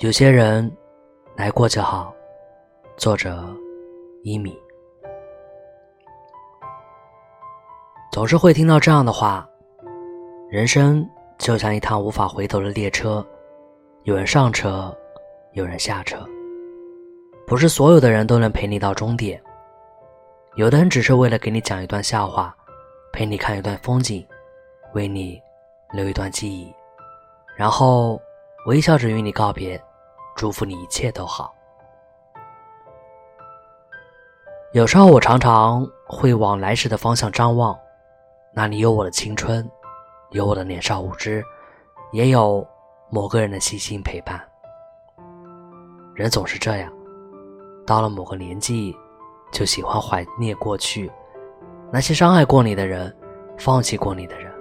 有些人来过就好。作者：一米。总是会听到这样的话：人生就像一趟无法回头的列车，有人上车，有人下车。不是所有的人都能陪你到终点。有的人只是为了给你讲一段笑话，陪你看一段风景，为你留一段记忆，然后微笑着与你告别。祝福你一切都好。有时候我常常会往来时的方向张望，那里有我的青春，有我的年少无知，也有某个人的细心陪伴。人总是这样，到了某个年纪，就喜欢怀念过去，那些伤害过你的人，放弃过你的人，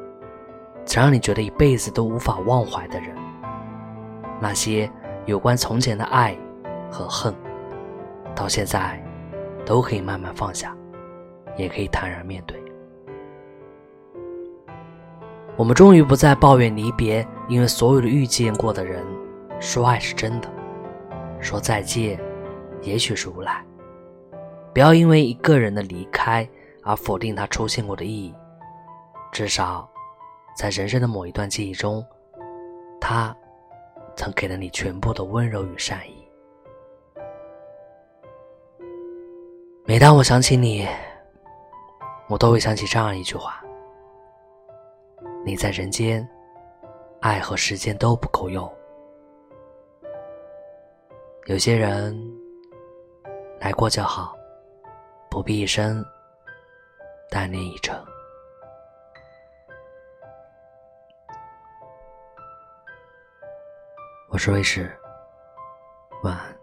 曾让你觉得一辈子都无法忘怀的人，那些。有关从前的爱和恨，到现在都可以慢慢放下，也可以坦然面对。我们终于不再抱怨离别，因为所有的遇见过的人，说爱是真的，说再见，也许是无赖。不要因为一个人的离开而否定他出现过的意义，至少在人生的某一段记忆中，他。曾给了你全部的温柔与善意。每当我想起你，我都会想起这样一句话：你在人间，爱和时间都不够用。有些人来过就好，不必一生单恋一程。我是卫士，晚安。